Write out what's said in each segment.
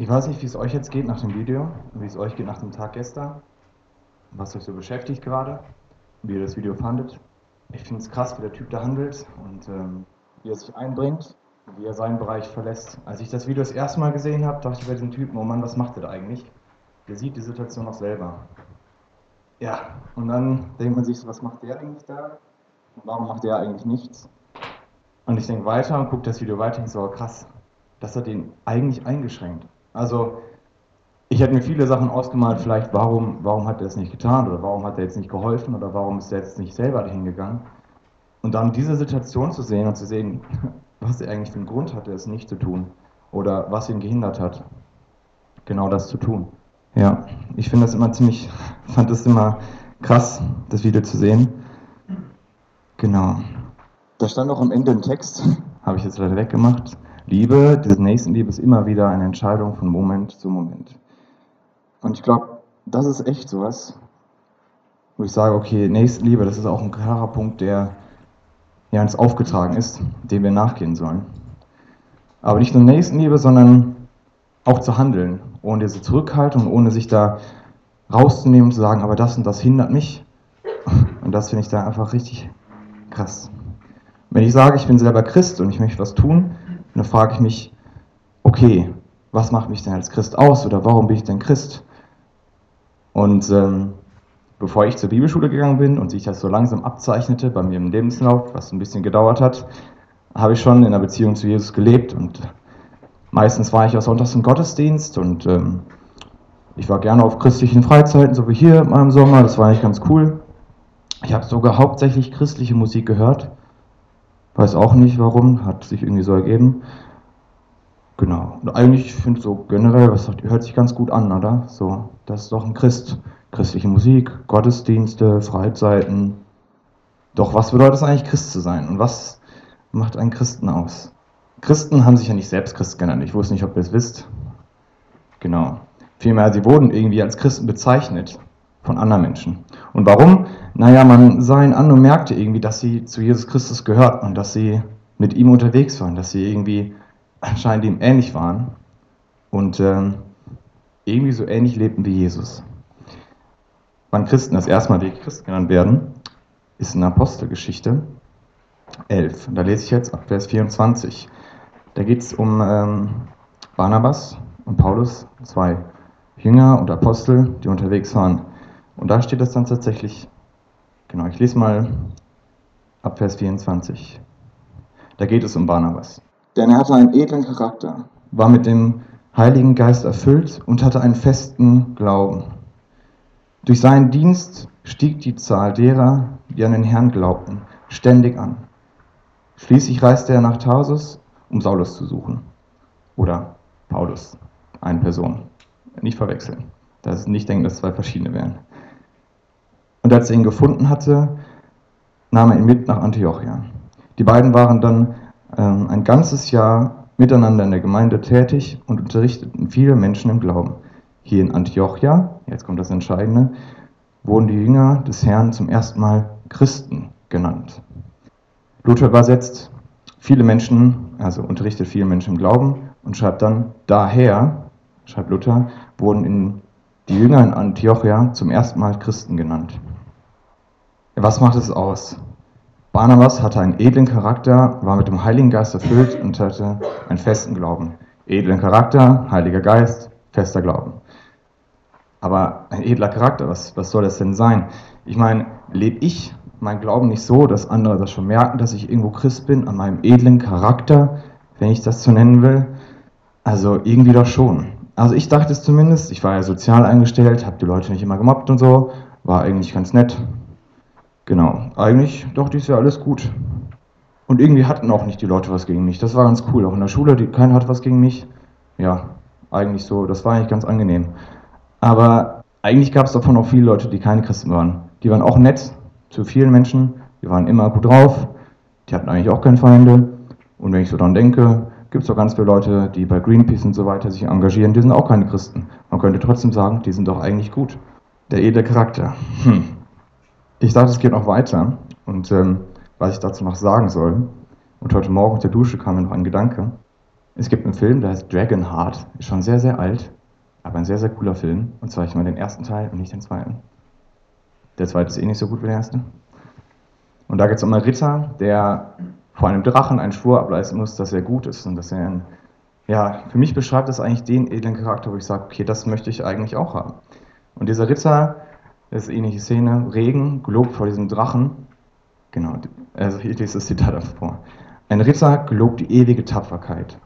Ich weiß nicht, wie es euch jetzt geht nach dem Video, wie es euch geht nach dem Tag gestern, was euch so beschäftigt gerade, wie ihr das Video fandet. Ich finde es krass, wie der Typ da handelt und ähm, wie er sich einbringt, wie er seinen Bereich verlässt. Als ich das Video das erste Mal gesehen habe, dachte ich bei diesem Typen, oh Mann, was macht er da eigentlich? Der sieht die Situation auch selber. Ja, und dann denkt man sich so, was macht der eigentlich da? Und warum macht der eigentlich nichts? Und ich denke weiter und gucke das Video weiter und so, krass, das hat ihn eigentlich eingeschränkt. Also, ich hätte mir viele Sachen ausgemalt, vielleicht, warum, warum hat er es nicht getan oder warum hat er jetzt nicht geholfen oder warum ist er jetzt nicht selber dahin gegangen. Und dann diese Situation zu sehen und zu sehen, was er eigentlich für einen Grund hatte, es nicht zu tun oder was ihn gehindert hat, genau das zu tun. Ja, ich finde das immer ziemlich, fand das immer krass, das Video zu sehen. Genau. Da stand auch am Ende ein Text, habe ich jetzt leider weggemacht. Liebe, diese Nächstenliebe ist immer wieder eine Entscheidung von Moment zu Moment. Und ich glaube, das ist echt sowas, wo ich sage, okay, Nächstenliebe, das ist auch ein klarer Punkt, der ja uns aufgetragen ist, dem wir nachgehen sollen. Aber nicht nur Nächstenliebe, sondern auch zu handeln, ohne diese Zurückhaltung, ohne sich da rauszunehmen und zu sagen, aber das und das hindert mich. Und das finde ich da einfach richtig krass. Wenn ich sage, ich bin selber Christ und ich möchte was tun, dann frage ich mich, okay, was macht mich denn als Christ aus oder warum bin ich denn Christ? Und ähm, bevor ich zur Bibelschule gegangen bin und sich das so langsam abzeichnete bei mir im Lebenslauf, was ein bisschen gedauert hat, habe ich schon in einer Beziehung zu Jesus gelebt und meistens war ich auch sonntags im Gottesdienst und ähm, ich war gerne auf christlichen Freizeiten, so wie hier mal im Sommer, das war eigentlich ganz cool. Ich habe sogar hauptsächlich christliche Musik gehört Weiß auch nicht warum, hat sich irgendwie so ergeben. Genau. Und eigentlich, ich finde so generell, was hört sich ganz gut an, oder? So, das ist doch ein Christ. Christliche Musik, Gottesdienste, Freizeiten. Doch was bedeutet es eigentlich, Christ zu sein? Und was macht einen Christen aus? Christen haben sich ja nicht selbst Christ genannt. Ich wusste nicht, ob ihr es wisst. Genau. Vielmehr, sie wurden irgendwie als Christen bezeichnet von anderen Menschen. Und warum? Naja, man sah ihn an und merkte irgendwie, dass sie zu Jesus Christus gehörten und dass sie mit ihm unterwegs waren, dass sie irgendwie anscheinend ihm ähnlich waren und ähm, irgendwie so ähnlich lebten wie Jesus. Wann Christen das erste Mal wirklich Christ genannt werden, ist in Apostelgeschichte 11. Und da lese ich jetzt ab Vers 24. Da geht es um ähm, Barnabas und Paulus, zwei Jünger und Apostel, die unterwegs waren. Und da steht das dann tatsächlich, genau, ich lese mal ab Vers 24. Da geht es um Barnabas. Denn er hatte einen edlen Charakter, war mit dem Heiligen Geist erfüllt und hatte einen festen Glauben. Durch seinen Dienst stieg die Zahl derer, die an den Herrn glaubten, ständig an. Schließlich reiste er nach Tarsus, um Saulus zu suchen. Oder Paulus, eine Person. Nicht verwechseln. Das nicht denken, dass zwei verschiedene wären. Und als er ihn gefunden hatte, nahm er ihn mit nach Antiochia. Die beiden waren dann ähm, ein ganzes Jahr miteinander in der Gemeinde tätig und unterrichteten viele Menschen im Glauben. Hier in Antiochia, jetzt kommt das Entscheidende, wurden die Jünger des Herrn zum ersten Mal Christen genannt. Luther übersetzt viele Menschen, also unterrichtet viele Menschen im Glauben und schreibt dann, daher, schreibt Luther, wurden in die Jünger in Antiochia zum ersten Mal Christen genannt. Was macht es aus? Barnabas hatte einen edlen Charakter, war mit dem Heiligen Geist erfüllt und hatte einen festen Glauben. Edlen Charakter, Heiliger Geist, fester Glauben. Aber ein edler Charakter, was, was soll das denn sein? Ich meine, lebe ich mein Glauben nicht so, dass andere das schon merken, dass ich irgendwo Christ bin, an meinem edlen Charakter, wenn ich das so nennen will? Also irgendwie doch schon. Also ich dachte es zumindest, ich war ja sozial eingestellt, habe die Leute nicht immer gemobbt und so, war eigentlich ganz nett, Genau, eigentlich doch dies Jahr alles gut. Und irgendwie hatten auch nicht die Leute was gegen mich. Das war ganz cool. Auch in der Schule, die, keiner hat was gegen mich. Ja, eigentlich so. Das war eigentlich ganz angenehm. Aber eigentlich gab es davon auch viele Leute, die keine Christen waren. Die waren auch nett zu vielen Menschen. Die waren immer gut drauf. Die hatten eigentlich auch keine Feinde. Und wenn ich so dran denke, gibt es auch ganz viele Leute, die bei Greenpeace und so weiter sich engagieren. Die sind auch keine Christen. Man könnte trotzdem sagen, die sind doch eigentlich gut. Der edle Charakter. Hm ich dachte, es geht noch weiter und ähm, was ich dazu noch sagen soll. Und heute Morgen auf der Dusche kam mir noch ein Gedanke. Es gibt einen Film, der heißt Dragonheart, ist schon sehr, sehr alt, aber ein sehr, sehr cooler Film. Und zwar ich mal den ersten Teil und nicht den zweiten. Der zweite ist eh nicht so gut wie der erste. Und da geht es um einen Ritter, der vor einem Drachen einen Schwur ableisten muss, dass er gut ist und dass er ein, ja, für mich beschreibt das eigentlich den edlen Charakter, wo ich sage, okay, das möchte ich eigentlich auch haben. Und dieser Ritter, das ist eine ähnliche Szene, Regen, gelobt vor diesem Drachen, genau, also ich lese das Zitat davor. Ein Ritter gelobt die ewige Tapferkeit.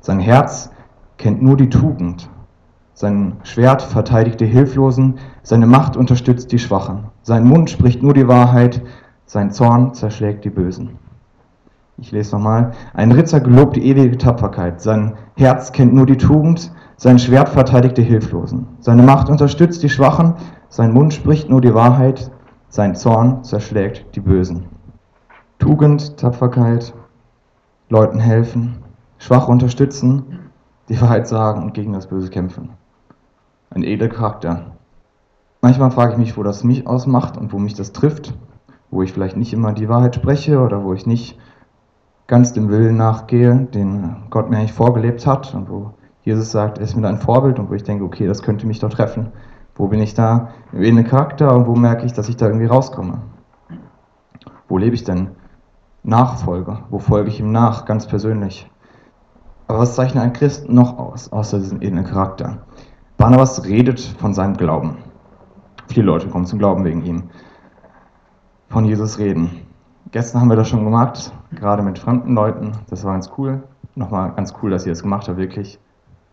Sein Herz kennt nur die Tugend. Sein Schwert verteidigt die Hilflosen, seine Macht unterstützt die Schwachen. Sein Mund spricht nur die Wahrheit, sein Zorn zerschlägt die Bösen. Ich lese nochmal. Ein Ritter gelobt die ewige Tapferkeit. Sein Herz kennt nur die Tugend, sein Schwert verteidigt die Hilflosen. Seine Macht unterstützt die Schwachen, sein Mund spricht nur die Wahrheit, sein Zorn zerschlägt die Bösen. Tugend, Tapferkeit, Leuten helfen, Schwache unterstützen, die Wahrheit sagen und gegen das Böse kämpfen. Ein edler Charakter. Manchmal frage ich mich, wo das mich ausmacht und wo mich das trifft, wo ich vielleicht nicht immer die Wahrheit spreche oder wo ich nicht ganz dem Willen nachgehe, den Gott mir eigentlich vorgelebt hat und wo Jesus sagt, er ist mir ein Vorbild und wo ich denke, okay, das könnte mich doch treffen. Wo bin ich da im edlen Charakter und wo merke ich, dass ich da irgendwie rauskomme? Wo lebe ich denn Nachfolger? Wo folge ich ihm nach, ganz persönlich? Aber was zeichnet ein Christ noch aus, außer diesem edlen Charakter? Barnabas redet von seinem Glauben. Viele Leute kommen zum Glauben wegen ihm. Von Jesus reden. Gestern haben wir das schon gemacht, gerade mit fremden Leuten. Das war ganz cool. Nochmal ganz cool, dass ihr das gemacht habt, wirklich.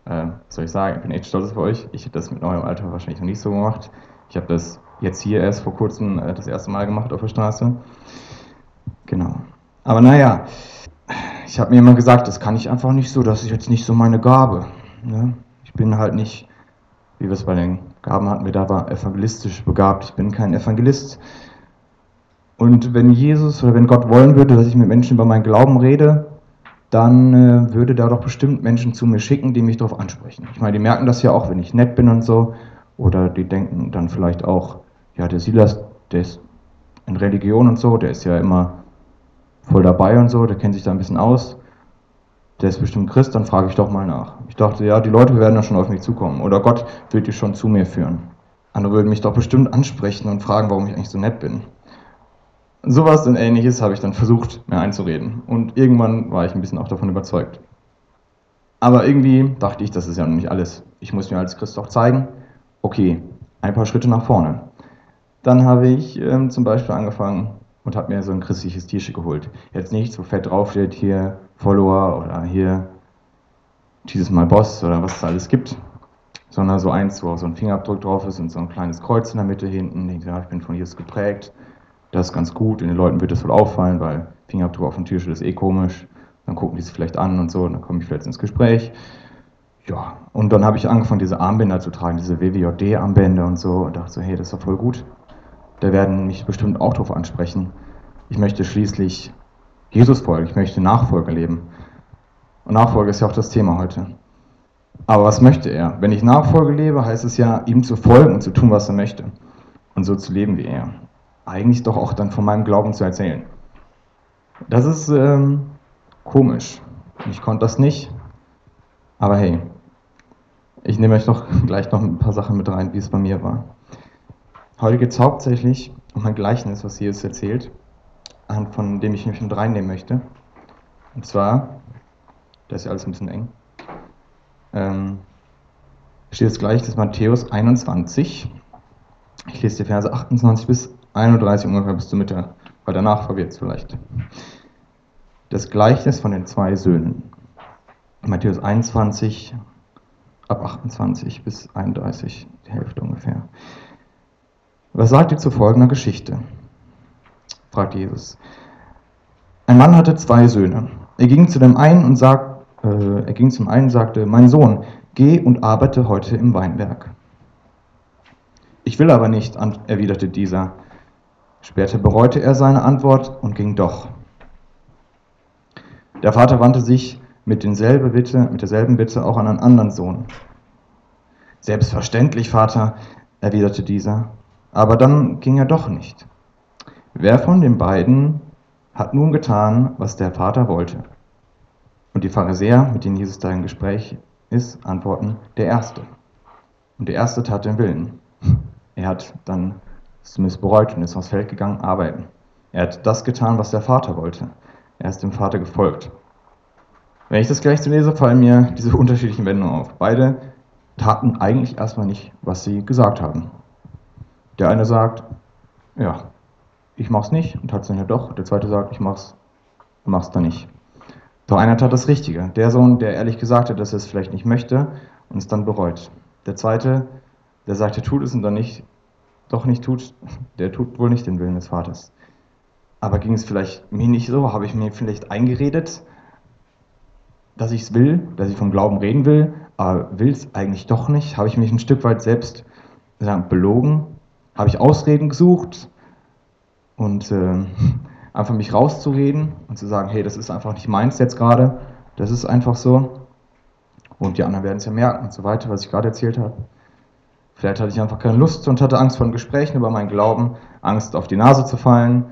Äh, soll ich sagen? Ich bin echt stolz auf euch. Ich hätte das mit eurem Alter wahrscheinlich noch nicht so gemacht. Ich habe das jetzt hier erst vor kurzem äh, das erste Mal gemacht auf der Straße. Genau. Aber naja, ich habe mir immer gesagt, das kann ich einfach nicht so, das ist jetzt nicht so meine Gabe. Ne? Ich bin halt nicht, wie wir es bei den Gaben hatten, wir da war evangelistisch begabt. Ich bin kein Evangelist. Und wenn Jesus oder wenn Gott wollen würde, dass ich mit Menschen über meinen Glauben rede, dann äh, würde da doch bestimmt Menschen zu mir schicken, die mich darauf ansprechen. Ich meine, die merken das ja auch, wenn ich nett bin und so. Oder die denken dann vielleicht auch, ja, der Silas, der ist in Religion und so, der ist ja immer voll dabei und so, der kennt sich da ein bisschen aus, der ist bestimmt Christ, dann frage ich doch mal nach. Ich dachte, ja, die Leute werden ja schon auf mich zukommen oder Gott wird die schon zu mir führen. Andere würden mich doch bestimmt ansprechen und fragen, warum ich eigentlich so nett bin. Sowas und ähnliches habe ich dann versucht, mir einzureden. Und irgendwann war ich ein bisschen auch davon überzeugt. Aber irgendwie dachte ich, das ist ja noch nicht alles. Ich muss mir als Christ auch zeigen, okay, ein paar Schritte nach vorne. Dann habe ich ähm, zum Beispiel angefangen, und habe mir so ein christliches T-Shirt geholt. Jetzt nicht, wo fett draufsteht, hier Follower oder hier dieses Mal Boss oder was es alles gibt, sondern so eins, wo auch so ein Fingerabdruck drauf ist und so ein kleines Kreuz in der Mitte hinten. Ich, ja, ich bin von Jesus geprägt. Das ist ganz gut und den Leuten wird das wohl auffallen, weil Fingerabdruck auf dem T-Shirt ist eh komisch. Dann gucken die es vielleicht an und so, und dann komme ich vielleicht ins Gespräch. Ja, und dann habe ich angefangen, diese Armbänder zu tragen, diese WWJD-Armbänder und so, und dachte so, hey, das ist doch voll gut da werden mich bestimmt auch darauf ansprechen. Ich möchte schließlich Jesus folgen, ich möchte Nachfolge leben. Und Nachfolge ist ja auch das Thema heute. Aber was möchte er? Wenn ich Nachfolge lebe, heißt es ja, ihm zu folgen und zu tun, was er möchte. Und so zu leben wie er. Eigentlich doch auch dann von meinem Glauben zu erzählen. Das ist ähm, komisch. Ich konnte das nicht. Aber hey, ich nehme euch doch gleich noch ein paar Sachen mit rein, wie es bei mir war. Heute geht es hauptsächlich um ein Gleichnis, was Jesus erzählt, von dem ich mich mit reinnehmen möchte. Und zwar, das ist ja alles ein bisschen eng, ähm, steht das ist Matthäus 21. Ich lese die Verse 28 bis 31 ungefähr bis zur Mitte, weil danach verwirrt es vielleicht. Das Gleichnis von den zwei Söhnen. Matthäus 21, ab 28 bis 31, die Hälfte ungefähr. Was sagt ihr zu folgender Geschichte? fragt Jesus. Ein Mann hatte zwei Söhne. Er ging zu dem einen und sagt, äh, er ging zum einen und sagte, mein Sohn, geh und arbeite heute im Weinberg. Ich will aber nicht, erwiderte dieser. Später bereute er seine Antwort und ging doch. Der Vater wandte sich mit, denselbe Bitte, mit derselben Bitte auch an einen anderen Sohn. Selbstverständlich, Vater, erwiderte dieser. Aber dann ging er doch nicht. Wer von den beiden hat nun getan, was der Vater wollte? Und die Pharisäer, mit denen Jesus da im Gespräch ist, antworten, der Erste. Und der Erste tat den Willen. Er hat dann zumindest bereut und ist aufs Feld gegangen, arbeiten. Er hat das getan, was der Vater wollte. Er ist dem Vater gefolgt. Wenn ich das gleich so lese, fallen mir diese unterschiedlichen Wendungen auf. Beide taten eigentlich erstmal nicht, was sie gesagt haben. Der eine sagt, ja, ich mach's nicht und tat's dann ja doch. Der zweite sagt, ich mach's, mach's dann nicht. Doch einer tat das Richtige. Der Sohn, der ehrlich gesagt hat, dass er es vielleicht nicht möchte und es dann bereut. Der zweite, der sagt, er tut es und dann nicht, doch nicht tut, der tut wohl nicht den Willen des Vaters. Aber ging es vielleicht mir nicht so? Habe ich mir vielleicht eingeredet, dass ich es will, dass ich vom Glauben reden will, aber will es eigentlich doch nicht? Habe ich mich ein Stück weit selbst sagen, belogen? Habe ich Ausreden gesucht und äh, einfach mich rauszureden und zu sagen, hey, das ist einfach nicht meins jetzt gerade, das ist einfach so. Und die anderen werden es ja merken und so weiter, was ich gerade erzählt habe. Vielleicht hatte ich einfach keine Lust und hatte Angst vor Gesprächen über meinen Glauben, Angst auf die Nase zu fallen,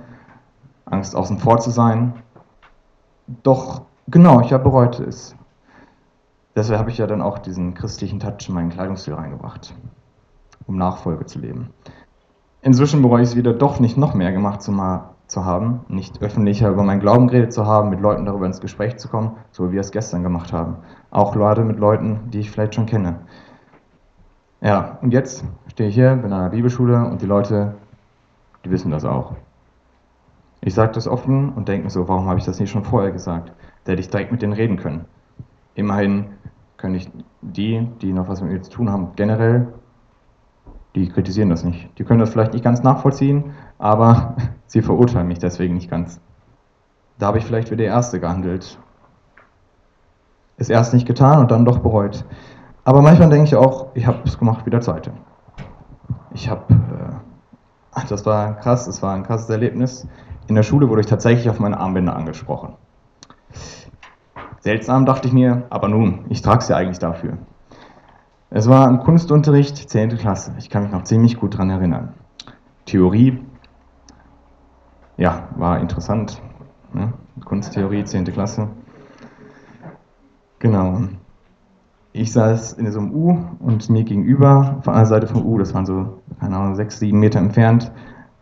Angst außen vor zu sein. Doch genau, ich habe bereut es. Deshalb habe ich ja dann auch diesen christlichen Touch in meinen Kleidungsstil reingebracht, um Nachfolge zu leben. Inzwischen bereue ich es wieder doch nicht noch mehr gemacht zu, zu haben, nicht öffentlicher über meinen Glauben geredet zu haben, mit Leuten darüber ins Gespräch zu kommen, so wie wir es gestern gemacht haben. Auch gerade mit Leuten, die ich vielleicht schon kenne. Ja, und jetzt stehe ich hier, bin an einer Bibelschule und die Leute, die wissen das auch. Ich sage das offen und denke so, warum habe ich das nicht schon vorher gesagt? Da hätte ich direkt mit denen reden können. Immerhin können ich die, die noch was mit mir zu tun haben, generell, die kritisieren das nicht. Die können das vielleicht nicht ganz nachvollziehen, aber sie verurteilen mich deswegen nicht ganz. Da habe ich vielleicht wie der Erste gehandelt. Es erst nicht getan und dann doch bereut. Aber manchmal denke ich auch, ich habe es gemacht wie der Zweite. Ich habe, äh, das war krass, das war ein krasses Erlebnis. In der Schule wurde ich tatsächlich auf meine Armbänder angesprochen. Seltsam dachte ich mir, aber nun, ich trage es ja eigentlich dafür. Es war ein Kunstunterricht, 10. Klasse. Ich kann mich noch ziemlich gut daran erinnern. Theorie, ja, war interessant. Ne? Kunsttheorie, 10. Klasse. Genau ich saß in so einem U und mir gegenüber, auf einer Seite vom U, das waren so, keine Ahnung, sechs, sieben Meter entfernt,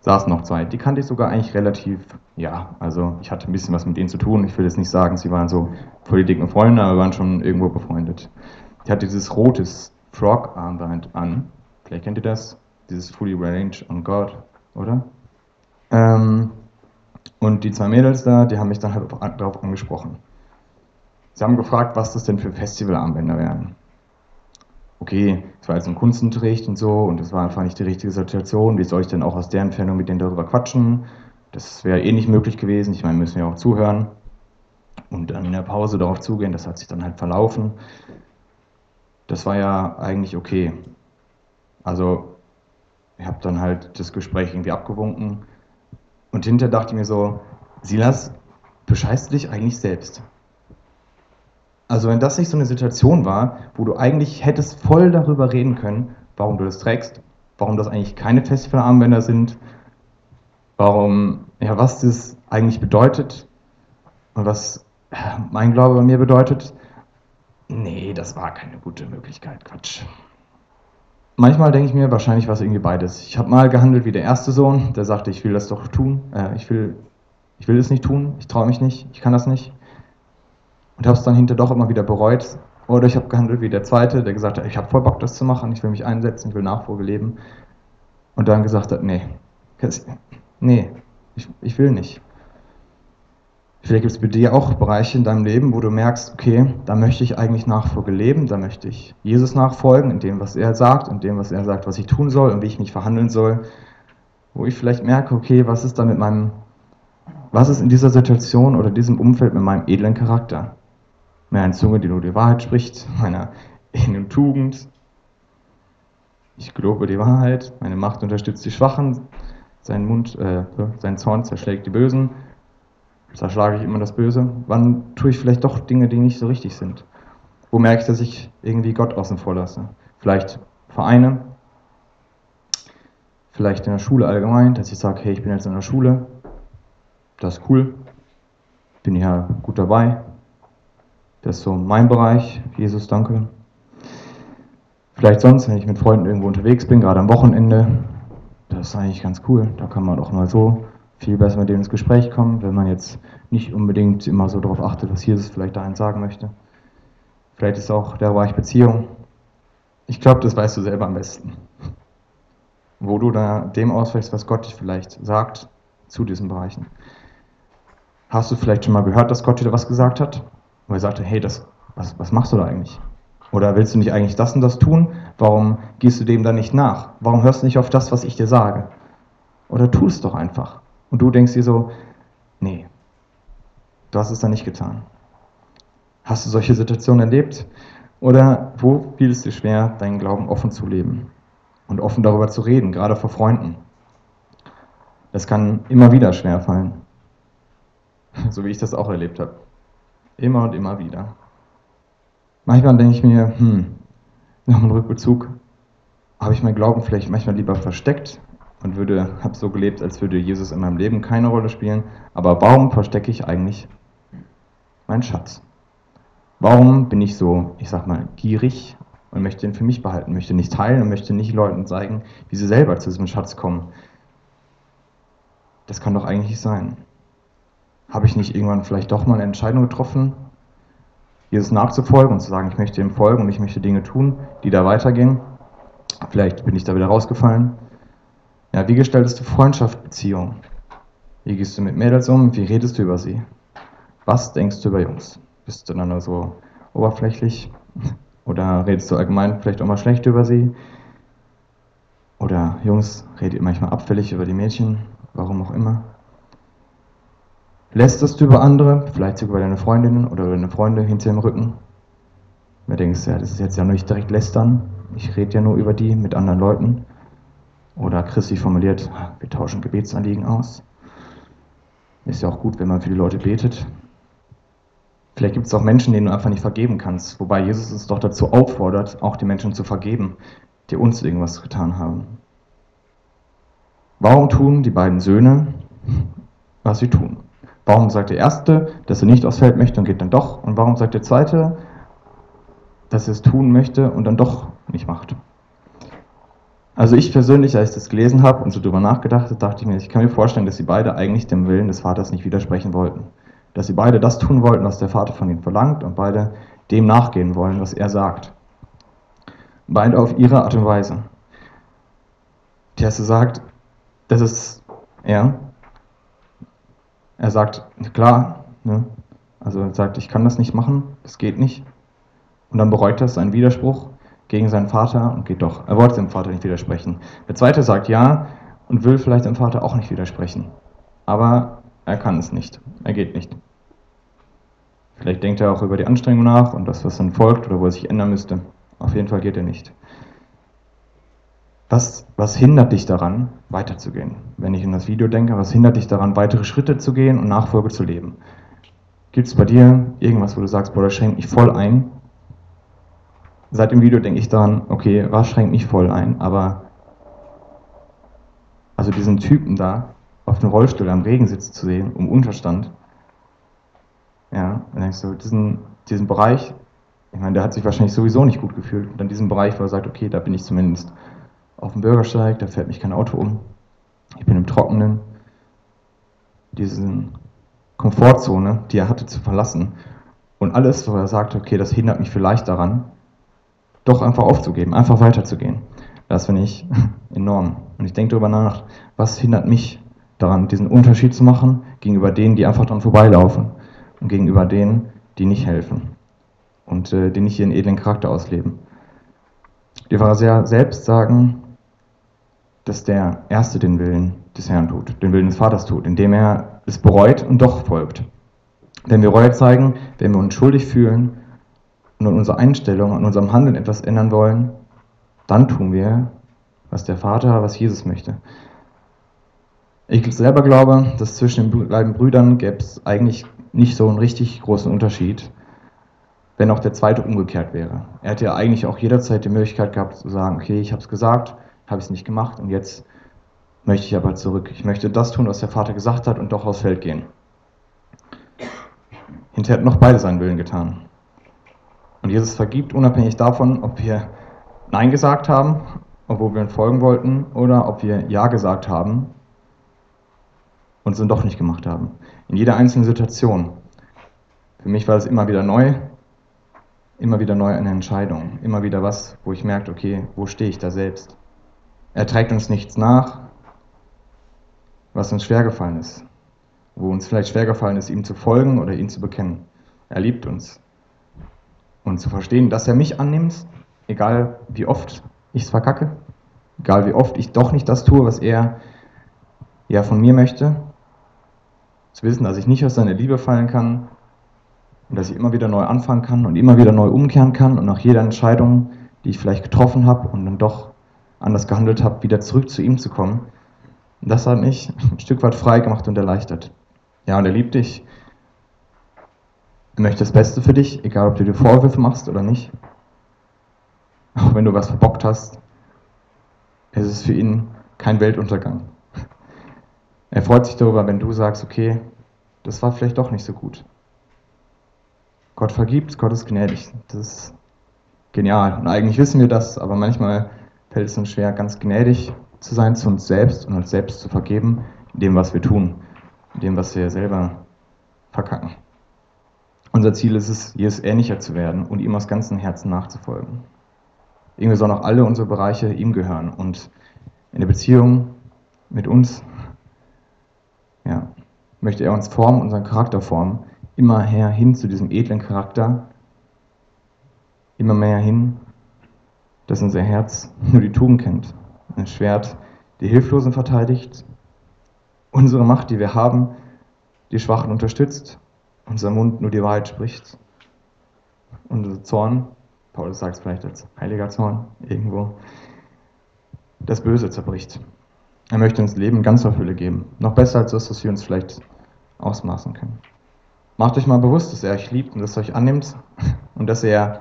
saßen noch zwei. Die kannte ich sogar eigentlich relativ, ja, also ich hatte ein bisschen was mit denen zu tun. Ich will jetzt nicht sagen, sie waren so voll die dicken Freunde, aber waren schon irgendwo befreundet. Ich hatte dieses rotes Frog-Armband an. Vielleicht kennt ihr das? Dieses Fully Range on God, oder? Ähm, und die zwei Mädels da, die haben mich dann halt darauf angesprochen. Sie haben gefragt, was das denn für Festivalarmbänder wären. Okay, es war jetzt ein Kunstunterricht und so und es war einfach nicht die richtige Situation. Wie soll ich denn auch aus der Entfernung mit denen darüber quatschen? Das wäre eh nicht möglich gewesen. Ich meine, müssen wir auch zuhören und dann in der Pause darauf zugehen. Das hat sich dann halt verlaufen. Das war ja eigentlich okay. Also, ich habe dann halt das Gespräch irgendwie abgewunken und hinterher dachte ich mir so, Silas, bescheißt dich eigentlich selbst? Also wenn das nicht so eine Situation war, wo du eigentlich hättest voll darüber reden können, warum du das trägst, warum das eigentlich keine Festivalarmbänder sind, warum, ja, was das eigentlich bedeutet und was mein Glaube bei mir bedeutet, nee, das war keine gute Möglichkeit, Quatsch. Manchmal denke ich mir, wahrscheinlich war es irgendwie beides. Ich habe mal gehandelt wie der erste Sohn, der sagte, ich will das doch tun, äh, ich will, ich will es nicht tun, ich traue mich nicht, ich kann das nicht und habe es dann hinterher doch immer wieder bereut. Oder ich habe gehandelt wie der Zweite, der gesagt hat, ich habe voll Bock, das zu machen, ich will mich einsetzen, ich will Nachfolge leben. Und dann gesagt hat, nee, nee, ich, ich will nicht. Vielleicht gibt es bei dir auch Bereiche in deinem Leben, wo du merkst, okay, da möchte ich eigentlich Nachfolge leben, da möchte ich Jesus nachfolgen, in dem, was er sagt, in dem, was er sagt, was ich tun soll und wie ich mich verhandeln soll. Wo ich vielleicht merke, okay, was ist da mit meinem, was ist in dieser Situation oder diesem Umfeld mit meinem edlen Charakter? Mehr eine Zunge, die nur die Wahrheit spricht, meiner inneren Tugend. Ich glaube die Wahrheit, meine Macht unterstützt die Schwachen, sein Mund, äh, sein Zorn zerschlägt die Bösen, zerschlage ich immer das Böse. Wann tue ich vielleicht doch Dinge, die nicht so richtig sind? Wo merke ich, dass ich irgendwie Gott außen vor lasse? Vielleicht Vereine, vielleicht in der Schule allgemein, dass ich sage, hey, ich bin jetzt in der Schule, das ist cool, bin ja gut dabei, Das ist so mein Bereich. Jesus, danke. Vielleicht sonst, wenn ich mit Freunden irgendwo unterwegs bin, gerade am Wochenende. Das ist eigentlich ganz cool. Da kann man auch mal so viel besser mit denen ins Gespräch kommen, wenn man jetzt nicht unbedingt immer so darauf achtet, was Jesus vielleicht da einen sagen möchte. Vielleicht ist auch der Bereich Beziehung. Ich glaube, das weißt du selber am besten. Wo du da dem ausweichst, was Gott dich vielleicht sagt zu diesen Bereichen. Hast du vielleicht schon mal gehört, dass Gott dir was gesagt hat? Wo er sagte, hey, das, was, was machst du da eigentlich? Oder willst du nicht eigentlich das und das tun? Warum gehst du dem dann nicht nach? Warum hörst du nicht auf das, was ich dir sage? Oder tu es doch einfach. Und du denkst dir so, nee, du hast es dann nicht getan. Hast du solche Situationen erlebt? Oder wo fiel es dir schwer, deinen Glauben offen zu leben und offen darüber zu reden, gerade vor Freunden? Das kann immer wieder schwer fallen. So wie ich das auch erlebt habe. Immer und immer wieder. Manchmal denke ich mir, hm, nach dem Rückbezug habe ich meinen Glauben vielleicht manchmal lieber versteckt und würde, habe so gelebt, als würde Jesus in meinem Leben keine Rolle spielen. Aber warum verstecke ich eigentlich meinen Schatz? Warum bin ich so, ich sag mal, gierig und möchte ihn für mich behalten, möchte nicht teilen und möchte nicht Leuten zeigen, wie sie selber zu diesem Schatz kommen? Das kann doch eigentlich sein. Habe ich nicht irgendwann vielleicht doch mal eine Entscheidung getroffen, Jesus nachzufolgen und zu sagen, ich möchte ihm folgen und ich möchte Dinge tun, die da weitergehen? Vielleicht bin ich da wieder rausgefallen. Ja, wie gestaltest du Freundschaft, Beziehung? Wie gehst du mit Mädels um? Wie redest du über sie? Was denkst du über Jungs? Bist du dann nur so oberflächlich? Oder redest du allgemein vielleicht auch mal schlecht über sie? Oder Jungs, redet manchmal abfällig über die Mädchen? Warum auch immer? Lästerst du über andere, vielleicht sogar über deine Freundinnen oder deine Freunde hinter dem Rücken? Du denkst, ja, das ist jetzt ja nicht direkt lästern. Ich rede ja nur über die mit anderen Leuten. Oder Christi formuliert, wir tauschen Gebetsanliegen aus. Ist ja auch gut, wenn man für die Leute betet. Vielleicht gibt es auch Menschen, denen du einfach nicht vergeben kannst, wobei Jesus uns doch dazu auffordert, auch die Menschen zu vergeben, die uns irgendwas getan haben. Warum tun die beiden Söhne, was sie tun? Warum sagt der Erste, dass er nicht aufs Feld möchte und geht dann doch? Und warum sagt der Zweite, dass er es tun möchte und dann doch nicht macht? Also ich persönlich, als ich das gelesen habe und so drüber nachgedacht habe, dachte ich mir, ich kann mir vorstellen, dass sie beide eigentlich dem Willen des Vaters nicht widersprechen wollten. Dass sie beide das tun wollten, was der Vater von ihnen verlangt und beide dem nachgehen wollen, was er sagt. Beide auf ihre Art und Weise. Der erste sagt, das ist er. Er sagt, klar, ne? also er sagt, ich kann das nicht machen, das geht nicht. Und dann bereut er seinen Widerspruch gegen seinen Vater und geht doch. Er wollte dem Vater nicht widersprechen. Der zweite sagt ja und will vielleicht dem Vater auch nicht widersprechen. Aber er kann es nicht. Er geht nicht. Vielleicht denkt er auch über die Anstrengung nach und das, was dann folgt oder wo er sich ändern müsste. Auf jeden Fall geht er nicht. Was, was hindert dich daran, weiterzugehen? Wenn ich in das Video denke, was hindert dich daran, weitere Schritte zu gehen und Nachfolge zu leben? Gibt es bei dir irgendwas, wo du sagst, boah, das schränkt mich voll ein? seit dem Video denke ich daran, okay, was schränkt mich voll ein, aber also diesen Typen da auf dem Rollstuhl am Regen sitzen zu sehen, um Unterstand, ja, dann denkst du, diesen, diesen Bereich, ich meine, der hat sich wahrscheinlich sowieso nicht gut gefühlt, und dann diesen Bereich, wo er sagt, okay, da bin ich zumindest auf dem Bürgersteig, da fährt mich kein Auto um, ich bin im Trockenen, diesen Komfortzone, die er hatte, zu verlassen. Und alles, wo er sagt, okay, das hindert mich vielleicht daran, doch einfach aufzugeben, einfach weiterzugehen. Das finde ich enorm. Und ich denke darüber nach, was hindert mich daran, diesen Unterschied zu machen gegenüber denen, die einfach dran vorbeilaufen und gegenüber denen, die nicht helfen und äh, die nicht ihren edlen Charakter ausleben. Die Pharisäer selbst sagen, dass der Erste den Willen des Herrn tut, den Willen des Vaters tut, indem er es bereut und doch folgt. Wenn wir Reue zeigen, wenn wir uns schuldig fühlen und an unserer Einstellung, an unserem Handeln etwas ändern wollen, dann tun wir, was der Vater, was Jesus möchte. Ich selber glaube, dass zwischen den beiden Brüdern gäbe es eigentlich nicht so einen richtig großen Unterschied, wenn auch der zweite umgekehrt wäre. Er hätte ja eigentlich auch jederzeit die Möglichkeit gehabt zu sagen, okay, ich habe es gesagt, habe es nicht gemacht und jetzt möchte ich aber zurück. Ich möchte das tun, was der Vater gesagt hat und doch aufs Feld gehen. Hinterher hätten noch beide seinen Willen getan. Und Jesus vergibt unabhängig davon, ob wir Nein gesagt haben, obwohl wir ihm folgen wollten, oder ob wir Ja gesagt haben und es dann doch nicht gemacht haben. In jeder einzelnen Situation. Für mich war es immer wieder neu, immer wieder neu eine Entscheidung, immer wieder was, wo ich merkte, okay, wo stehe ich da selbst? Er trägt uns nichts nach, was uns schwergefallen ist, wo uns vielleicht schwergefallen ist, ihm zu folgen oder ihn zu bekennen. Er liebt uns. Und zu verstehen, dass er mich annimmt, egal wie oft ich es verkacke, egal wie oft ich doch nicht das tue, was er ja von mir möchte, zu wissen, dass ich nicht aus seiner Liebe fallen kann und dass ich immer wieder neu anfangen kann und immer wieder neu umkehren kann und nach jeder Entscheidung, die ich vielleicht getroffen habe und dann doch anders gehandelt habe, wieder zurück zu ihm zu kommen. Und das hat mich ein Stück weit frei gemacht und erleichtert. Ja, und er liebt dich. Er möchte das Beste für dich, egal ob du dir Vorwürfe machst oder nicht. Auch wenn du was verbockt hast, es ist für ihn kein Weltuntergang. Er freut sich darüber, wenn du sagst, okay, das war vielleicht doch nicht so gut. Gott vergibt, Gott ist gnädig. Das ist genial. Und eigentlich wissen wir das, aber manchmal fällt es uns schwer, ganz gnädig zu sein zu uns selbst und uns selbst zu vergeben, in dem, was wir tun, in dem, was wir selber verkacken. Unser Ziel ist es, Jesus ähnlicher zu werden und ihm aus ganzem Herzen nachzufolgen. Irgendwie sollen auch alle unsere Bereiche ihm gehören und in der Beziehung mit uns ja, möchte er uns formen, unseren Charakter formen, immer mehr hin zu diesem edlen Charakter, immer mehr hin, dass unser Herz nur die Tugend kennt. Ein Schwert, die Hilflosen verteidigt, unsere Macht, die wir haben, die Schwachen unterstützt, unser Mund nur die Wahrheit spricht, unser Zorn, Paulus sagt es vielleicht als heiliger Zorn irgendwo, das Böse zerbricht. Er möchte uns Leben ganz auf Fülle geben. Noch besser als das, was wir uns vielleicht ausmaßen können. Macht euch mal bewusst, dass er euch liebt und dass er euch annimmt und dass er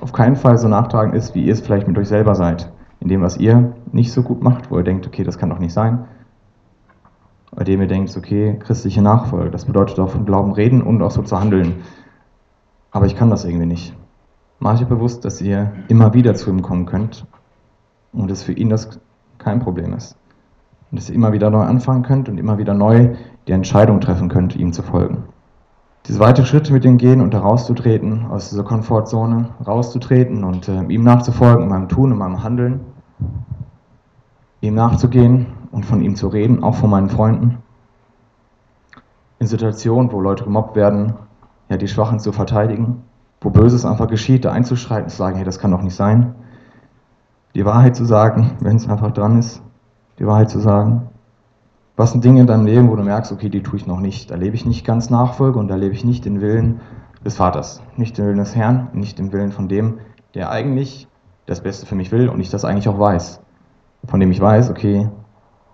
auf keinen Fall so nachtragend ist, wie ihr es vielleicht mit euch selber seid. In dem, was ihr nicht so gut macht, wo ihr denkt, okay, das kann doch nicht sein. Bei dem ihr denkt, okay, christliche Nachfolge, das bedeutet auch von Glauben reden und auch so zu handeln. Aber ich kann das irgendwie nicht. Macht euch bewusst, dass ihr immer wieder zu ihm kommen könnt und dass für ihn das kein Problem ist. Und dass ihr immer wieder neu anfangen könnt und immer wieder neu die Entscheidung treffen könnt, ihm zu folgen. Diese weitere Schritte mit ihm gehen und da rauszutreten, aus dieser Komfortzone rauszutreten und äh, ihm nachzufolgen, in meinem Tun, in meinem Handeln, ihm nachzugehen und von ihm zu reden, auch von meinen Freunden. In Situationen, wo Leute gemobbt werden, ja, die Schwachen zu verteidigen, wo Böses einfach geschieht, da einzuschreiten, zu sagen, hey, das kann doch nicht sein die Wahrheit zu sagen, wenn es einfach dran ist, die Wahrheit zu sagen. Was sind Dinge in deinem Leben, wo du merkst, okay, die tue ich noch nicht, da lebe ich nicht ganz Nachfolge und da lebe ich nicht den Willen des Vaters, nicht den Willen des Herrn, nicht den Willen von dem, der eigentlich das Beste für mich will und ich das eigentlich auch weiß. Von dem ich weiß, okay,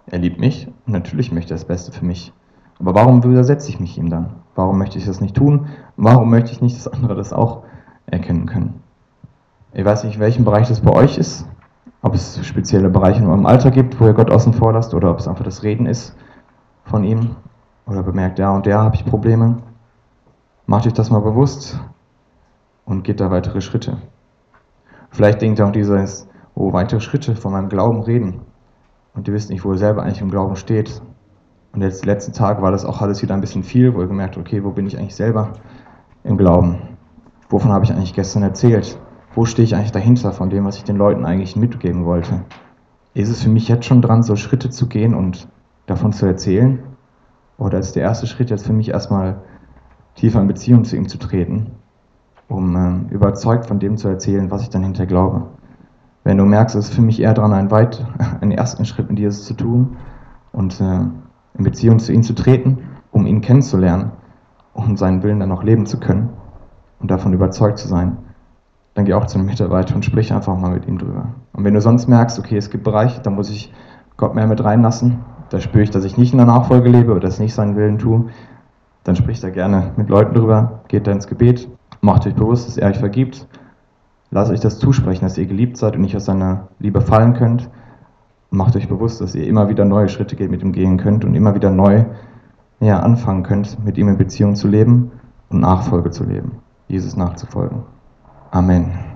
er liebt mich und natürlich möchte er das Beste für mich. Aber warum widersetze ich mich ihm dann? Warum möchte ich das nicht tun? Warum möchte ich nicht, dass andere das auch erkennen können? Ich weiß nicht, in welchem Bereich das bei euch ist, ob es spezielle Bereiche in eurem Alter gibt, wo ihr Gott außen vor lasst, oder ob es einfach das Reden ist von ihm, oder bemerkt, ja und der habe ich Probleme. Macht euch das mal bewusst und geht da weitere Schritte. Vielleicht denkt auch dieses, oh, weitere Schritte von meinem Glauben reden. Und ihr wisst nicht, wo ihr selber eigentlich im Glauben steht. Und jetzt, letzten Tage war das auch alles wieder ein bisschen viel, wo ihr gemerkt okay, wo bin ich eigentlich selber im Glauben? Wovon habe ich eigentlich gestern erzählt? Wo stehe ich eigentlich dahinter von dem, was ich den Leuten eigentlich mitgeben wollte? Ist es für mich jetzt schon dran, so Schritte zu gehen und davon zu erzählen? Oder ist der erste Schritt jetzt für mich erstmal tiefer in Beziehung zu ihm zu treten, um äh, überzeugt von dem zu erzählen, was ich dann hinter glaube? Wenn du merkst, es ist für mich eher dran, einen, weit, einen ersten Schritt mit Jesus zu tun und äh, in Beziehung zu ihm zu treten, um ihn kennenzulernen, um seinen Willen dann auch leben zu können und davon überzeugt zu sein, dann geh auch zu einem Mitarbeiter und sprich einfach mal mit ihm drüber. Und wenn du sonst merkst, okay, es gibt Bereiche, da muss ich Gott mehr mit reinlassen, da spüre ich, dass ich nicht in der Nachfolge lebe oder dass ich nicht seinen Willen tue, dann sprich da gerne mit Leuten drüber, geht da ins Gebet, macht euch bewusst, dass er euch vergibt, lasst euch das zusprechen, dass ihr geliebt seid und nicht aus seiner Liebe fallen könnt. Macht euch bewusst, dass ihr immer wieder neue Schritte mit ihm gehen könnt und immer wieder neu ja, anfangen könnt, mit ihm in Beziehung zu leben und Nachfolge zu leben, Jesus nachzufolgen. Amen.